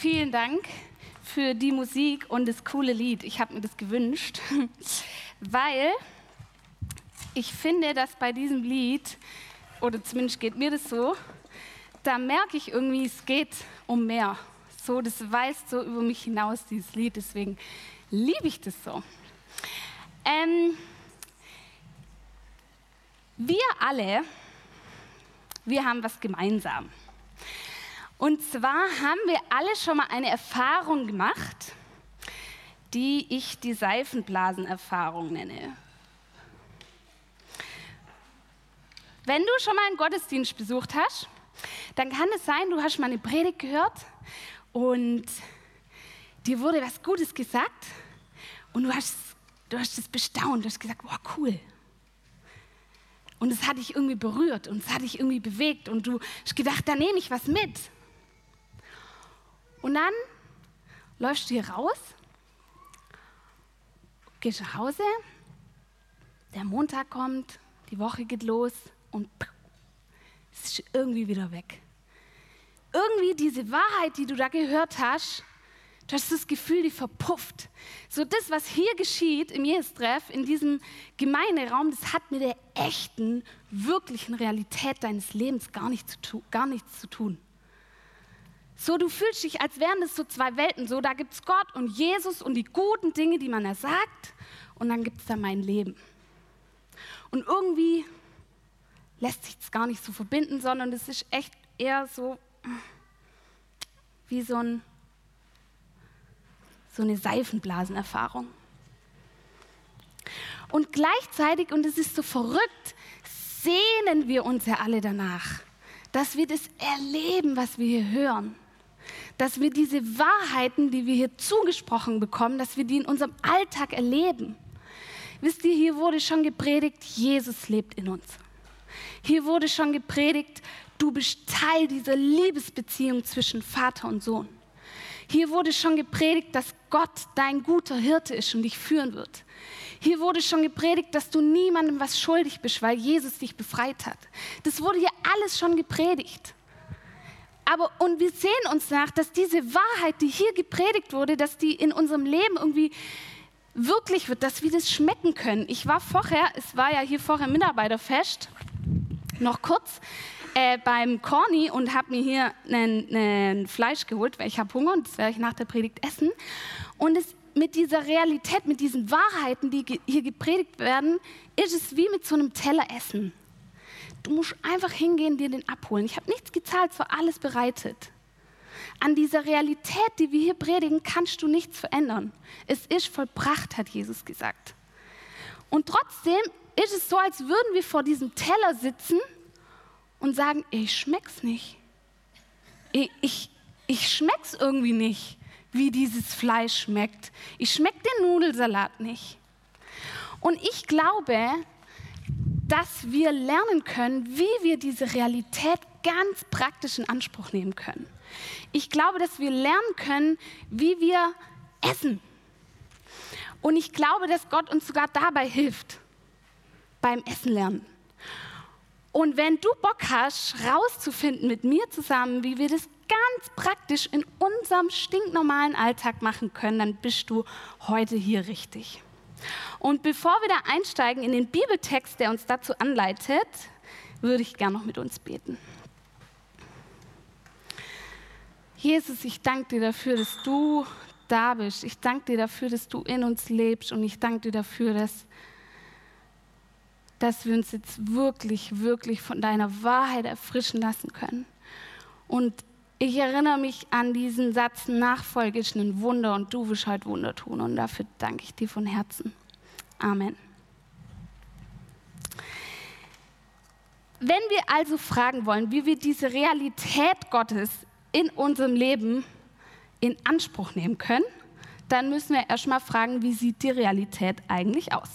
Vielen Dank für die Musik und das coole Lied. Ich habe mir das gewünscht, weil ich finde, dass bei diesem Lied, oder zumindest geht mir das so, da merke ich irgendwie, es geht um mehr. So, das weist so über mich hinaus, dieses Lied. Deswegen liebe ich das so. Ähm, wir alle, wir haben was gemeinsam. Und zwar haben wir alle schon mal eine Erfahrung gemacht, die ich die Seifenblasenerfahrung nenne. Wenn du schon mal einen Gottesdienst besucht hast, dann kann es sein, du hast mal eine Predigt gehört und dir wurde was Gutes gesagt und du hast, du hast es bestaunt, du hast gesagt, wow, cool. Und es hat dich irgendwie berührt und es hat dich irgendwie bewegt und du hast gedacht, da nehme ich was mit. Und dann läufst du hier raus, gehst nach Hause, der Montag kommt, die Woche geht los und es ist irgendwie wieder weg. Irgendwie diese Wahrheit, die du da gehört hast, du hast das Gefühl, die verpufft. So das, was hier geschieht im Jehes-Treff, in diesem Gemeinderaum, das hat mit der echten, wirklichen Realität deines Lebens gar, nicht zu gar nichts zu tun. So, du fühlst dich, als wären das so zwei Welten. So, da gibt es Gott und Jesus und die guten Dinge, die man ersagt. Und dann gibt es da mein Leben. Und irgendwie lässt sich das gar nicht so verbinden, sondern es ist echt eher so wie so, ein, so eine Seifenblasenerfahrung. Und gleichzeitig, und es ist so verrückt, sehnen wir uns ja alle danach, dass wir das erleben, was wir hier hören dass wir diese Wahrheiten, die wir hier zugesprochen bekommen, dass wir die in unserem Alltag erleben. Wisst ihr, hier wurde schon gepredigt, Jesus lebt in uns. Hier wurde schon gepredigt, du bist Teil dieser Liebesbeziehung zwischen Vater und Sohn. Hier wurde schon gepredigt, dass Gott dein guter Hirte ist und dich führen wird. Hier wurde schon gepredigt, dass du niemandem was schuldig bist, weil Jesus dich befreit hat. Das wurde hier alles schon gepredigt. Aber und wir sehen uns nach, dass diese Wahrheit, die hier gepredigt wurde, dass die in unserem Leben irgendwie wirklich wird, dass wir das schmecken können. Ich war vorher, es war ja hier vorher Mitarbeiterfest, noch kurz äh, beim Corny und habe mir hier ein Fleisch geholt, weil ich habe Hunger und das werde ich nach der Predigt essen. Und es, mit dieser Realität, mit diesen Wahrheiten, die hier gepredigt werden, ist es wie mit so einem Teller essen. Du musst einfach hingehen, dir den abholen. Ich habe nichts gezahlt, es war alles bereitet. An dieser Realität, die wir hier predigen, kannst du nichts verändern. Es ist vollbracht, hat Jesus gesagt. Und trotzdem ist es so, als würden wir vor diesem Teller sitzen und sagen, ich schmeck's nicht. Ich, ich, ich schmeck's irgendwie nicht, wie dieses Fleisch schmeckt. Ich schmeck den Nudelsalat nicht. Und ich glaube, dass wir lernen können, wie wir diese Realität ganz praktisch in Anspruch nehmen können. Ich glaube, dass wir lernen können, wie wir essen. Und ich glaube, dass Gott uns sogar dabei hilft, beim Essen lernen. Und wenn du Bock hast, rauszufinden mit mir zusammen, wie wir das ganz praktisch in unserem stinknormalen Alltag machen können, dann bist du heute hier richtig. Und bevor wir da einsteigen in den Bibeltext, der uns dazu anleitet, würde ich gerne noch mit uns beten. Jesus, ich danke dir dafür, dass du da bist. Ich danke dir dafür, dass du in uns lebst. Und ich danke dir dafür, dass, dass wir uns jetzt wirklich, wirklich von deiner Wahrheit erfrischen lassen können. Und ich erinnere mich an diesen Satz, Nachfolge ist ein Wunder und du wirst heute Wunder tun. Und dafür danke ich dir von Herzen. Amen. Wenn wir also fragen wollen, wie wir diese Realität Gottes in unserem Leben in Anspruch nehmen können, dann müssen wir erstmal fragen, wie sieht die Realität eigentlich aus?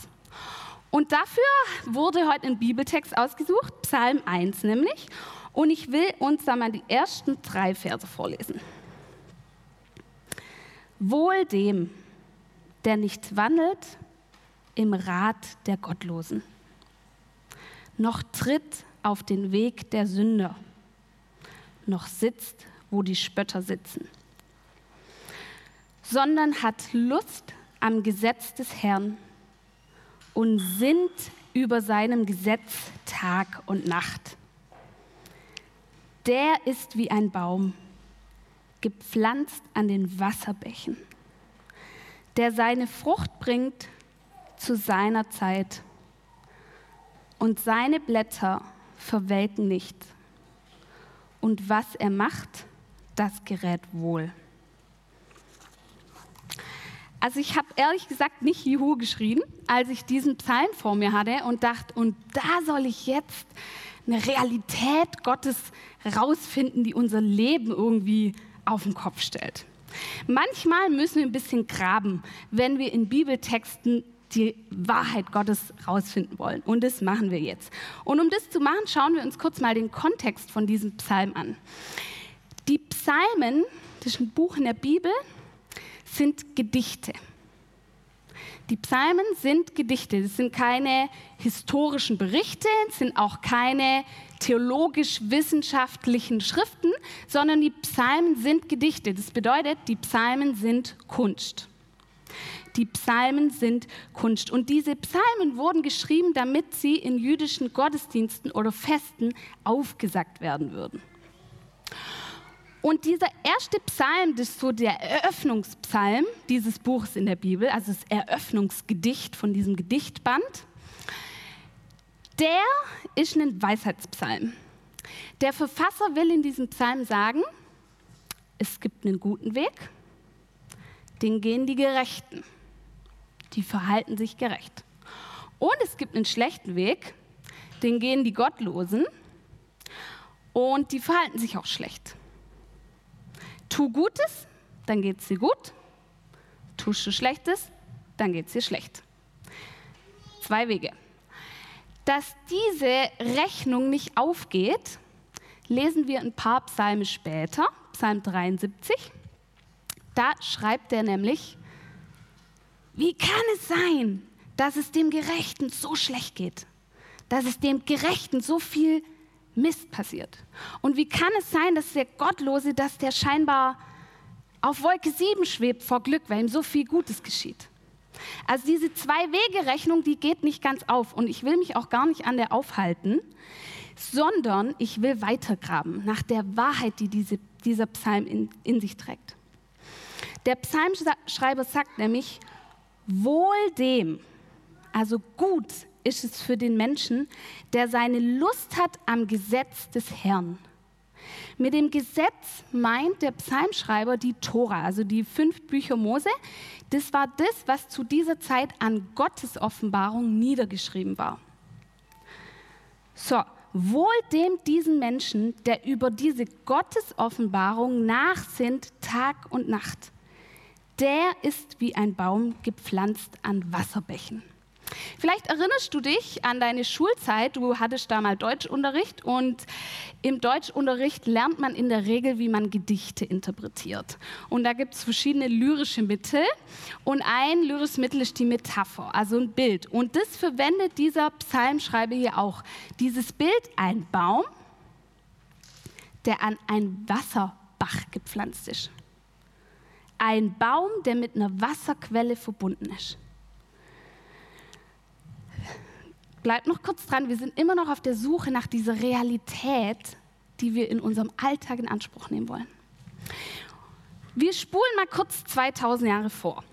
Und dafür wurde heute ein Bibeltext ausgesucht, Psalm 1 nämlich. Und ich will uns da mal die ersten drei Verse vorlesen. Wohl dem, der nicht wandelt im Rat der Gottlosen, noch tritt auf den Weg der Sünder, noch sitzt, wo die Spötter sitzen. sondern hat Lust am Gesetz des Herrn und sinnt über seinem Gesetz Tag und Nacht. Der ist wie ein Baum, gepflanzt an den Wasserbächen, der seine Frucht bringt zu seiner Zeit und seine Blätter verwelken nicht. Und was er macht, das gerät wohl. Also ich habe ehrlich gesagt nicht Juhu geschrien, als ich diesen Psalm vor mir hatte und dachte, und da soll ich jetzt eine Realität Gottes rausfinden, die unser Leben irgendwie auf den Kopf stellt. Manchmal müssen wir ein bisschen graben, wenn wir in Bibeltexten die Wahrheit Gottes rausfinden wollen. Und das machen wir jetzt. Und um das zu machen, schauen wir uns kurz mal den Kontext von diesem Psalm an. Die Psalmen, das ist ein Buch in der Bibel, sind Gedichte. Die Psalmen sind Gedichte, das sind keine historischen Berichte, es sind auch keine theologisch-wissenschaftlichen Schriften, sondern die Psalmen sind Gedichte. Das bedeutet, die Psalmen sind Kunst. Die Psalmen sind Kunst. Und diese Psalmen wurden geschrieben, damit sie in jüdischen Gottesdiensten oder Festen aufgesagt werden würden. Und dieser erste Psalm, das ist so der Eröffnungspsalm dieses Buches in der Bibel, also das Eröffnungsgedicht von diesem Gedichtband, der ist ein Weisheitspsalm. Der Verfasser will in diesem Psalm sagen, es gibt einen guten Weg, den gehen die Gerechten, die verhalten sich gerecht. Und es gibt einen schlechten Weg, den gehen die Gottlosen und die verhalten sich auch schlecht. Tu Gutes, dann geht es dir gut. Tust du Schlechtes, dann geht es dir schlecht. Zwei Wege. Dass diese Rechnung nicht aufgeht, lesen wir ein paar Psalme später, Psalm 73. Da schreibt er nämlich, wie kann es sein, dass es dem Gerechten so schlecht geht? Dass es dem Gerechten so viel Mist passiert. Und wie kann es sein, dass der Gottlose, dass der scheinbar auf Wolke 7 schwebt vor Glück, weil ihm so viel Gutes geschieht? Also diese Zwei-Wege-Rechnung, die geht nicht ganz auf und ich will mich auch gar nicht an der aufhalten, sondern ich will weitergraben nach der Wahrheit, die diese, dieser Psalm in, in sich trägt. Der Psalmschreiber sagt nämlich, wohl dem, also gut ist es für den Menschen, der seine Lust hat am Gesetz des Herrn. Mit dem Gesetz meint der Psalmschreiber die Tora, also die fünf Bücher Mose. Das war das, was zu dieser Zeit an Gottes Offenbarung niedergeschrieben war. So, wohl dem diesen Menschen, der über diese Gottesoffenbarung nachsinnt Tag und Nacht. Der ist wie ein Baum gepflanzt an Wasserbächen. Vielleicht erinnerst du dich an deine Schulzeit. Du hattest da mal Deutschunterricht und im Deutschunterricht lernt man in der Regel, wie man Gedichte interpretiert. Und da gibt es verschiedene lyrische Mittel und ein lyrisches Mittel ist die Metapher, also ein Bild. Und das verwendet dieser Psalmschreiber hier auch. Dieses Bild, ein Baum, der an ein Wasserbach gepflanzt ist. Ein Baum, der mit einer Wasserquelle verbunden ist. Bleibt noch kurz dran, wir sind immer noch auf der Suche nach dieser Realität, die wir in unserem Alltag in Anspruch nehmen wollen. Wir spulen mal kurz 2000 Jahre vor.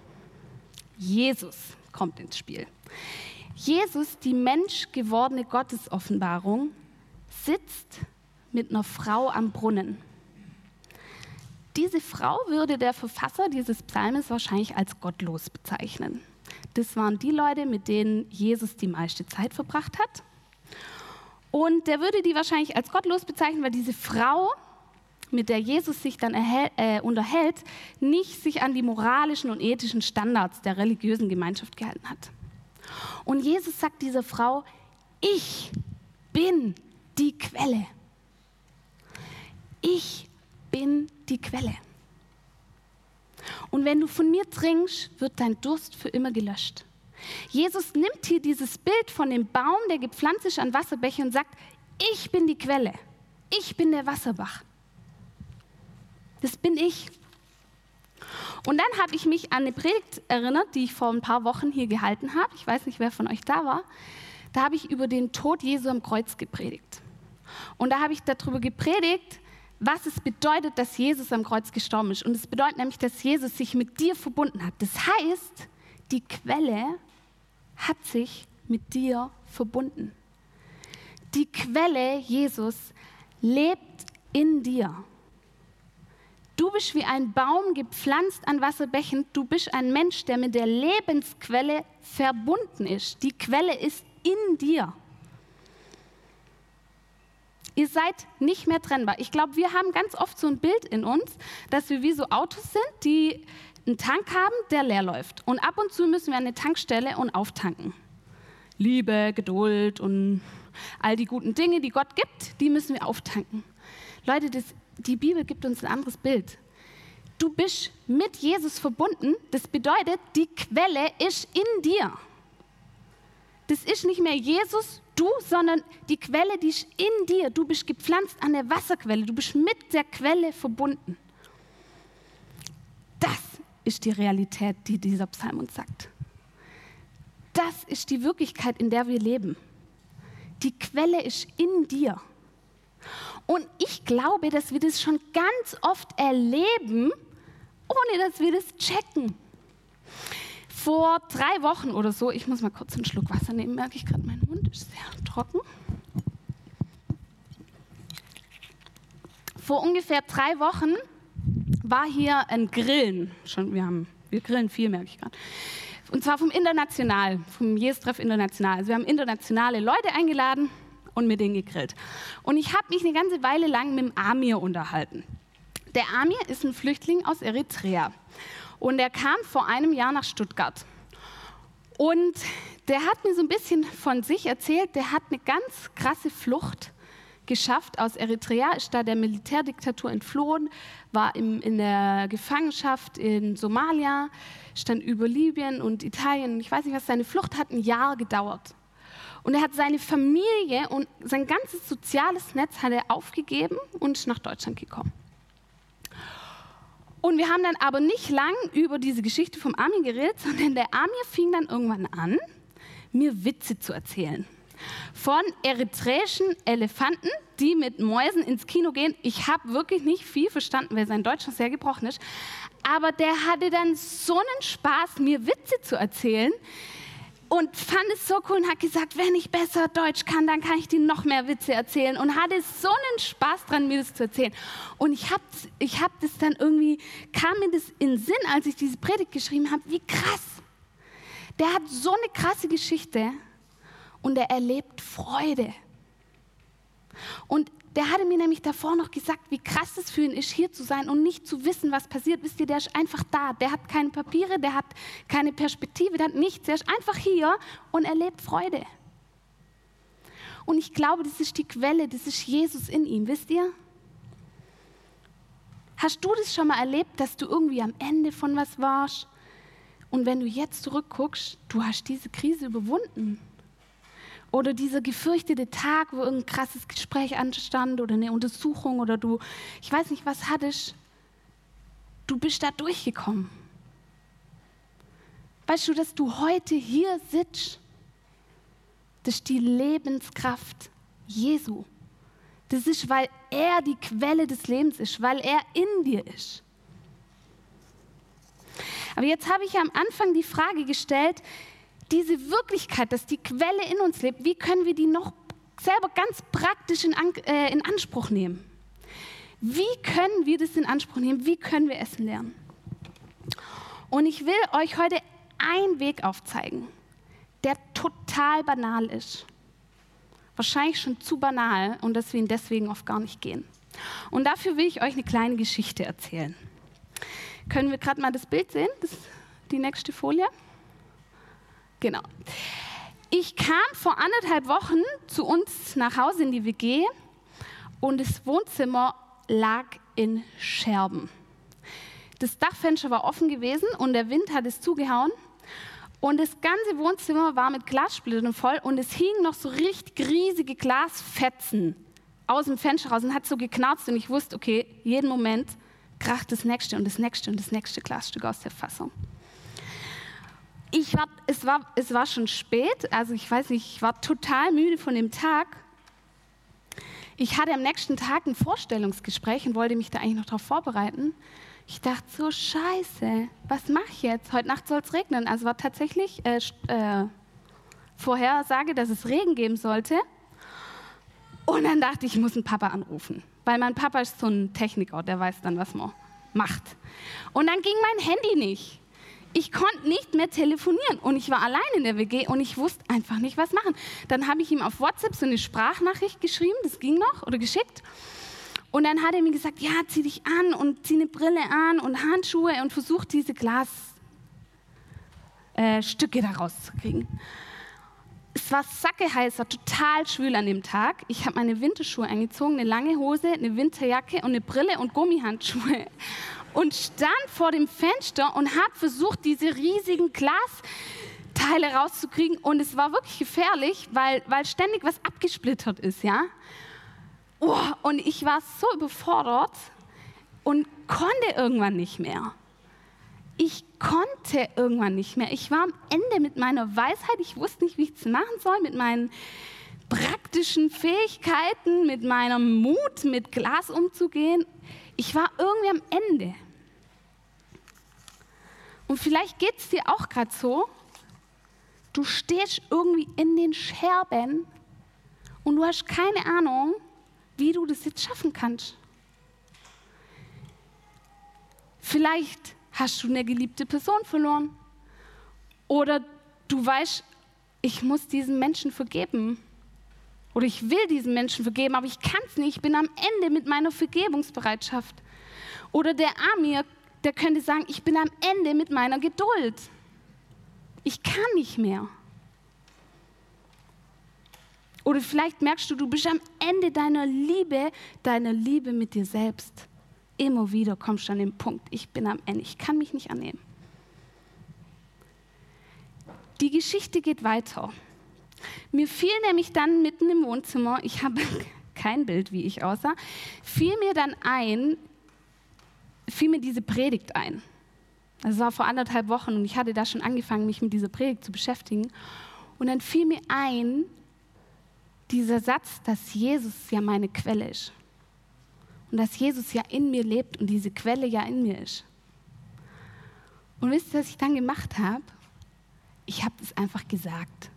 Jesus kommt ins Spiel. Jesus, die menschgewordene Gottesoffenbarung, sitzt mit einer Frau am Brunnen. Diese Frau würde der Verfasser dieses Psalmes wahrscheinlich als gottlos bezeichnen. Das waren die Leute, mit denen Jesus die meiste Zeit verbracht hat. Und der würde die wahrscheinlich als gottlos bezeichnen, weil diese Frau, mit der Jesus sich dann äh, unterhält, nicht sich an die moralischen und ethischen Standards der religiösen Gemeinschaft gehalten hat. Und Jesus sagt dieser Frau, ich bin die Quelle. Ich bin die Quelle. Und wenn du von mir trinkst, wird dein Durst für immer gelöscht. Jesus nimmt hier dieses Bild von dem Baum, der gepflanzt ist an Wasserbäche und sagt, ich bin die Quelle. Ich bin der Wasserbach. Das bin ich. Und dann habe ich mich an eine Predigt erinnert, die ich vor ein paar Wochen hier gehalten habe. Ich weiß nicht, wer von euch da war. Da habe ich über den Tod Jesu am Kreuz gepredigt. Und da habe ich darüber gepredigt, was es bedeutet, dass Jesus am Kreuz gestorben ist. Und es bedeutet nämlich, dass Jesus sich mit dir verbunden hat. Das heißt, die Quelle hat sich mit dir verbunden. Die Quelle, Jesus, lebt in dir. Du bist wie ein Baum gepflanzt an Wasserbächen. Du bist ein Mensch, der mit der Lebensquelle verbunden ist. Die Quelle ist in dir. Ihr seid nicht mehr trennbar. Ich glaube, wir haben ganz oft so ein Bild in uns, dass wir wie so Autos sind, die einen Tank haben, der leer läuft. Und ab und zu müssen wir an eine Tankstelle und auftanken. Liebe, Geduld und all die guten Dinge, die Gott gibt, die müssen wir auftanken. Leute, das, die Bibel gibt uns ein anderes Bild. Du bist mit Jesus verbunden. Das bedeutet, die Quelle ist in dir. Das ist nicht mehr Jesus, du, sondern die Quelle, die ist in dir. Du bist gepflanzt an der Wasserquelle. Du bist mit der Quelle verbunden. Das ist die Realität, die dieser Psalm uns sagt. Das ist die Wirklichkeit, in der wir leben. Die Quelle ist in dir. Und ich glaube, dass wir das schon ganz oft erleben, ohne dass wir das checken. Vor drei Wochen oder so, ich muss mal kurz einen Schluck Wasser nehmen, merke ich gerade, mein Mund ist trocken. Vor ungefähr drei Wochen war hier ein Grillen. Schon, wir, haben, wir grillen viel, merke ich gerade. Und zwar vom International, vom Jes-Treff International. Also wir haben internationale Leute eingeladen und mit denen gegrillt. Und ich habe mich eine ganze Weile lang mit dem Amir unterhalten. Der Amir ist ein Flüchtling aus Eritrea und er kam vor einem Jahr nach Stuttgart. Und der hat mir so ein bisschen von sich erzählt, der hat eine ganz krasse Flucht geschafft aus Eritrea, ist da der Militärdiktatur entflohen, war im, in der Gefangenschaft in Somalia, stand über Libyen und Italien. Ich weiß nicht was, seine Flucht hat ein Jahr gedauert. Und er hat seine Familie und sein ganzes soziales Netz hat er aufgegeben und ist nach Deutschland gekommen. Und wir haben dann aber nicht lang über diese Geschichte vom Amir geredet, sondern der Amir fing dann irgendwann an, mir Witze zu erzählen. Von eritreischen Elefanten, die mit Mäusen ins Kino gehen. Ich habe wirklich nicht viel verstanden, weil sein Deutsch noch sehr gebrochen ist. Aber der hatte dann so einen Spaß, mir Witze zu erzählen, und fand es so cool und hat gesagt, wenn ich besser Deutsch kann, dann kann ich dir noch mehr Witze erzählen und hatte so einen Spaß dran, mir das zu erzählen. Und ich habe ich hab das dann irgendwie, kam mir das in Sinn, als ich diese Predigt geschrieben habe, wie krass. Der hat so eine krasse Geschichte und er erlebt Freude. Und der hatte mir nämlich davor noch gesagt, wie krass es für ihn ist, hier zu sein und nicht zu wissen, was passiert. Wisst ihr, der ist einfach da. Der hat keine Papiere, der hat keine Perspektive, der hat nichts. Der ist einfach hier und erlebt Freude. Und ich glaube, das ist die Quelle, das ist Jesus in ihm, wisst ihr? Hast du das schon mal erlebt, dass du irgendwie am Ende von was warst? Und wenn du jetzt zurückguckst, du hast diese Krise überwunden. Oder dieser gefürchtete Tag, wo irgendein krasses Gespräch anstand oder eine Untersuchung oder du, ich weiß nicht, was hattest. Du bist da durchgekommen. Weißt du, dass du heute hier sitzt? Das ist die Lebenskraft Jesu. Das ist, weil er die Quelle des Lebens ist, weil er in dir ist. Aber jetzt habe ich am Anfang die Frage gestellt, diese Wirklichkeit, dass die Quelle in uns lebt, wie können wir die noch selber ganz praktisch in, äh, in Anspruch nehmen? Wie können wir das in Anspruch nehmen? Wie können wir Essen lernen? Und ich will euch heute einen Weg aufzeigen, der total banal ist. Wahrscheinlich schon zu banal und dass wir ihn deswegen oft gar nicht gehen. Und dafür will ich euch eine kleine Geschichte erzählen. Können wir gerade mal das Bild sehen? Das, die nächste Folie. Genau. Ich kam vor anderthalb Wochen zu uns nach Hause in die WG und das Wohnzimmer lag in Scherben. Das Dachfenster war offen gewesen und der Wind hat es zugehauen. Und das ganze Wohnzimmer war mit Glassplittern voll und es hingen noch so richtig riesige Glasfetzen aus dem Fenster raus und hat so geknarzt und ich wusste, okay, jeden Moment kracht das nächste und das nächste und das nächste Glasstück aus der Fassung. Ich war, es, war, es war schon spät, also ich weiß nicht, ich war total müde von dem Tag. Ich hatte am nächsten Tag ein Vorstellungsgespräch und wollte mich da eigentlich noch darauf vorbereiten. Ich dachte so, scheiße, was mache ich jetzt? Heute Nacht soll es regnen. Also war tatsächlich äh, äh, Vorhersage, dass es Regen geben sollte. Und dann dachte ich, ich muss einen Papa anrufen. Weil mein Papa ist so ein Techniker, der weiß dann, was man macht. Und dann ging mein Handy nicht. Ich konnte nicht mehr telefonieren und ich war allein in der WG und ich wusste einfach nicht, was machen. Dann habe ich ihm auf WhatsApp so eine Sprachnachricht geschrieben, das ging noch, oder geschickt. Und dann hat er mir gesagt, ja, zieh dich an und zieh eine Brille an und Handschuhe und versuch diese Glasstücke äh, da rauszukriegen. Es war sackeheiß, war total schwül an dem Tag. Ich habe meine Winterschuhe angezogen, eine lange Hose, eine Winterjacke und eine Brille und Gummihandschuhe und stand vor dem Fenster und habe versucht, diese riesigen Glasteile rauszukriegen. Und es war wirklich gefährlich, weil, weil ständig was abgesplittert ist, ja. Oh, und ich war so überfordert und konnte irgendwann nicht mehr ich konnte irgendwann nicht mehr. Ich war am Ende mit meiner Weisheit. Ich wusste nicht, wie ich es machen soll, mit meinen praktischen Fähigkeiten, mit meinem Mut, mit Glas umzugehen. Ich war irgendwie am Ende. Und vielleicht geht es dir auch gerade so. Du stehst irgendwie in den Scherben und du hast keine Ahnung, wie du das jetzt schaffen kannst. Vielleicht hast du eine geliebte Person verloren. Oder du weißt, ich muss diesen Menschen vergeben. Oder ich will diesen Menschen vergeben, aber ich kann es nicht. Ich bin am Ende mit meiner Vergebungsbereitschaft. Oder der Amir, der könnte sagen, ich bin am Ende mit meiner Geduld. Ich kann nicht mehr. Oder vielleicht merkst du, du bist am Ende deiner Liebe, deiner Liebe mit dir selbst immer wieder kommst du an den Punkt, ich bin am Ende, ich kann mich nicht annehmen. Die Geschichte geht weiter. Mir fiel nämlich dann mitten im Wohnzimmer, ich habe kein Bild, wie ich aussah, fiel mir dann ein, fiel mir diese Predigt ein. Das war vor anderthalb Wochen und ich hatte da schon angefangen, mich mit dieser Predigt zu beschäftigen. Und dann fiel mir ein, dieser Satz, dass Jesus ja meine Quelle ist und dass Jesus ja in mir lebt und diese Quelle ja in mir ist. Und wisst ihr, was ich dann gemacht habe? Ich habe das einfach gesagt.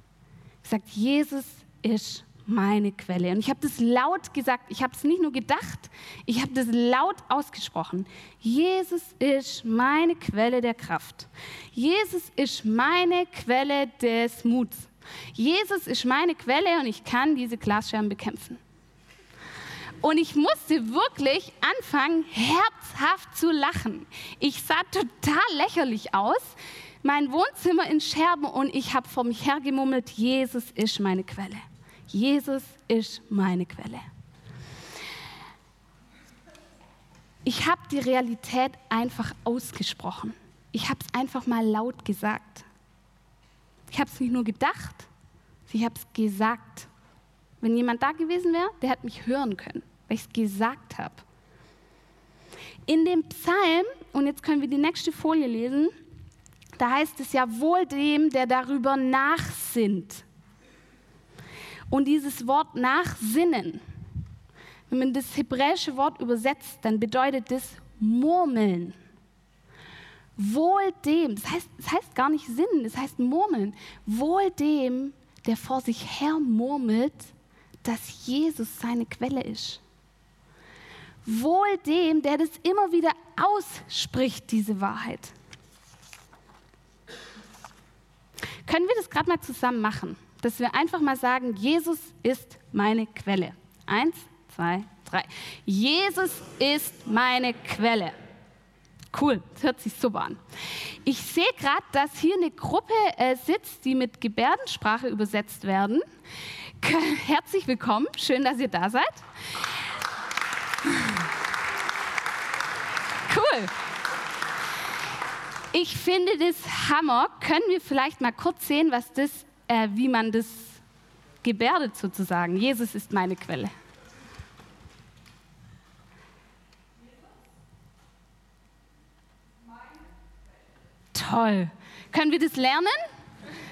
Ich gesagt, Jesus ist meine Quelle. Und ich habe das laut gesagt. Ich habe es nicht nur gedacht, ich habe das laut ausgesprochen. Jesus ist meine Quelle der Kraft. Jesus ist meine Quelle des Muts. Jesus ist meine Quelle und ich kann diese Glasscherben bekämpfen. Und ich musste wirklich anfangen, herzhaft zu lachen. Ich sah total lächerlich aus. Mein Wohnzimmer in Scherben und ich habe vor mich hergemummelt, Jesus ist meine Quelle. Jesus ist meine Quelle. Ich habe die Realität einfach ausgesprochen. Ich habe es einfach mal laut gesagt. Ich habe es nicht nur gedacht, ich habe es gesagt. Wenn jemand da gewesen wäre, der hätte mich hören können weil ich es gesagt habe. In dem Psalm, und jetzt können wir die nächste Folie lesen, da heißt es ja wohl dem, der darüber nachsinnt. Und dieses Wort nachsinnen, wenn man das hebräische Wort übersetzt, dann bedeutet das murmeln. Wohl dem, das heißt, das heißt gar nicht sinnen, das heißt murmeln. Wohl dem, der vor sich her murmelt, dass Jesus seine Quelle ist. Wohl dem, der das immer wieder ausspricht, diese Wahrheit. Können wir das gerade mal zusammen machen? Dass wir einfach mal sagen, Jesus ist meine Quelle. Eins, zwei, drei. Jesus ist meine Quelle. Cool, das hört sich super an. Ich sehe gerade, dass hier eine Gruppe äh, sitzt, die mit Gebärdensprache übersetzt werden. Herzlich willkommen, schön, dass ihr da seid. Cool. Ich finde das Hammer. Können wir vielleicht mal kurz sehen, was das, äh, wie man das gebärdet sozusagen? Jesus ist meine Quelle. Toll. Können wir das lernen?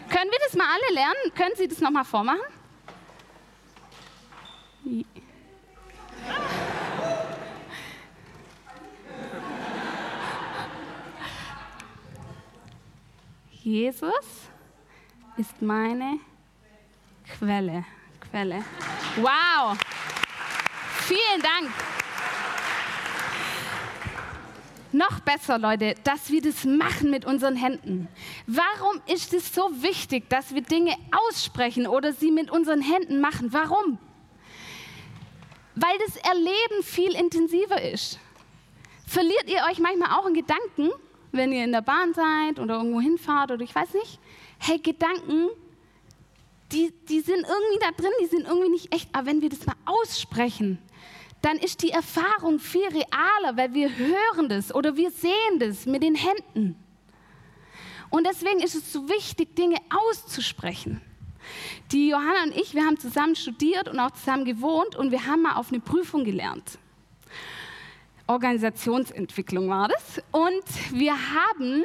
Können wir das mal alle lernen? Können Sie das nochmal vormachen? Ja. Jesus ist meine Quelle. Quelle. Wow. Vielen Dank. Noch besser, Leute, dass wir das machen mit unseren Händen. Warum ist es so wichtig, dass wir Dinge aussprechen oder sie mit unseren Händen machen? Warum? Weil das Erleben viel intensiver ist. Verliert ihr euch manchmal auch in Gedanken, wenn ihr in der Bahn seid oder irgendwo hinfahrt oder ich weiß nicht? Hey, Gedanken, die, die sind irgendwie da drin, die sind irgendwie nicht echt. Aber wenn wir das mal aussprechen, dann ist die Erfahrung viel realer, weil wir hören das oder wir sehen das mit den Händen. Und deswegen ist es so wichtig, Dinge auszusprechen. Die Johanna und ich, wir haben zusammen studiert und auch zusammen gewohnt und wir haben mal auf eine Prüfung gelernt. Organisationsentwicklung war das. Und wir haben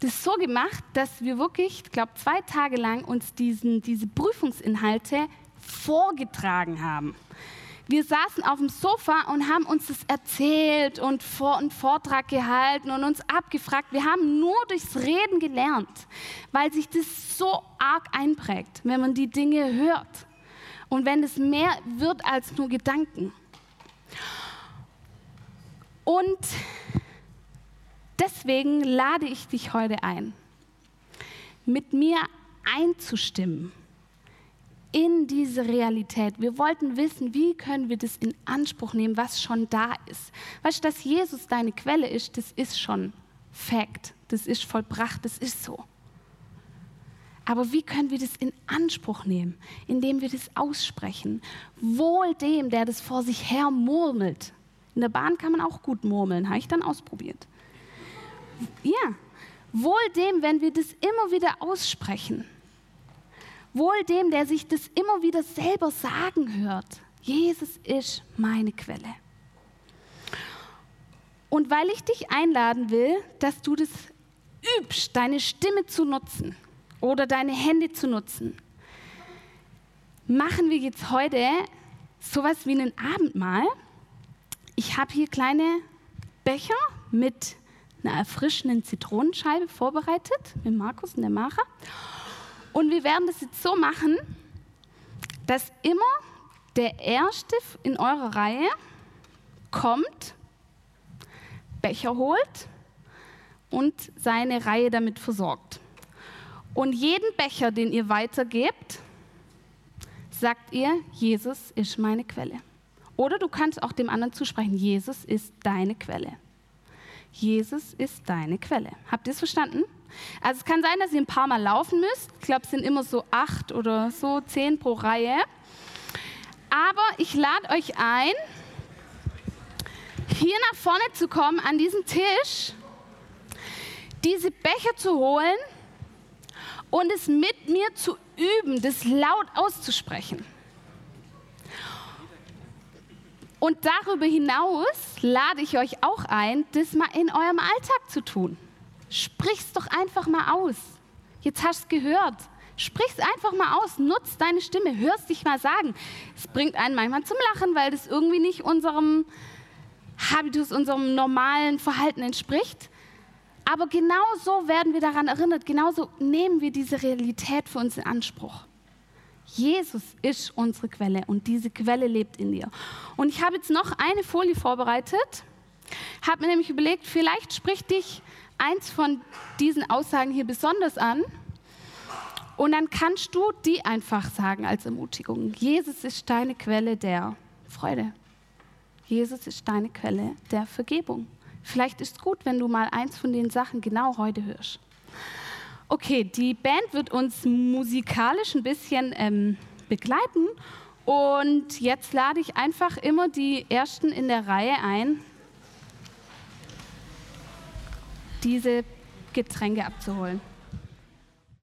das so gemacht, dass wir wirklich, ich glaube, zwei Tage lang uns diesen, diese Prüfungsinhalte vorgetragen haben. Wir saßen auf dem Sofa und haben uns das erzählt und vor einen Vortrag gehalten und uns abgefragt. Wir haben nur durchs Reden gelernt, weil sich das so arg einprägt, wenn man die Dinge hört und wenn es mehr wird als nur Gedanken. Und deswegen lade ich dich heute ein, mit mir einzustimmen in diese Realität. Wir wollten wissen, wie können wir das in Anspruch nehmen, was schon da ist. Weißt du, dass Jesus deine Quelle ist, das ist schon Fakt, das ist vollbracht, das ist so. Aber wie können wir das in Anspruch nehmen, indem wir das aussprechen? Wohl dem, der das vor sich her murmelt. In der Bahn kann man auch gut murmeln, habe ich dann ausprobiert. Ja, wohl dem, wenn wir das immer wieder aussprechen. Wohl dem, der sich das immer wieder selber sagen hört. Jesus ist meine Quelle. Und weil ich dich einladen will, dass du das übst, deine Stimme zu nutzen oder deine Hände zu nutzen, machen wir jetzt heute sowas wie ein Abendmahl. Ich habe hier kleine Becher mit einer erfrischenden Zitronenscheibe vorbereitet, mit Markus und der Macher. Und wir werden das jetzt so machen, dass immer der Erste in eurer Reihe kommt, Becher holt und seine Reihe damit versorgt. Und jeden Becher, den ihr weitergebt, sagt ihr, Jesus ist meine Quelle. Oder du kannst auch dem anderen zusprechen, Jesus ist deine Quelle. Jesus ist deine Quelle. Habt ihr es verstanden? Also es kann sein, dass ihr ein paar Mal laufen müsst. Ich glaube, es sind immer so acht oder so zehn pro Reihe. Aber ich lade euch ein, hier nach vorne zu kommen an diesen Tisch, diese Becher zu holen und es mit mir zu üben, das laut auszusprechen. Und darüber hinaus lade ich euch auch ein, das mal in eurem Alltag zu tun. Sprich's doch einfach mal aus. Jetzt hast du es gehört. Sprich's einfach mal aus, nutz deine Stimme, hörst dich mal sagen. Es bringt einen manchmal zum Lachen, weil das irgendwie nicht unserem Habitus, unserem normalen Verhalten entspricht. Aber genau so werden wir daran erinnert, genauso nehmen wir diese Realität für uns in Anspruch. Jesus ist unsere Quelle und diese Quelle lebt in dir. Und ich habe jetzt noch eine Folie vorbereitet, habe mir nämlich überlegt, vielleicht spricht dich eins von diesen Aussagen hier besonders an. Und dann kannst du die einfach sagen als Ermutigung. Jesus ist deine Quelle der Freude. Jesus ist deine Quelle der Vergebung. Vielleicht ist es gut, wenn du mal eins von den Sachen genau heute hörst. Okay, die Band wird uns musikalisch ein bisschen ähm, begleiten. Und jetzt lade ich einfach immer die Ersten in der Reihe ein, diese Getränke abzuholen.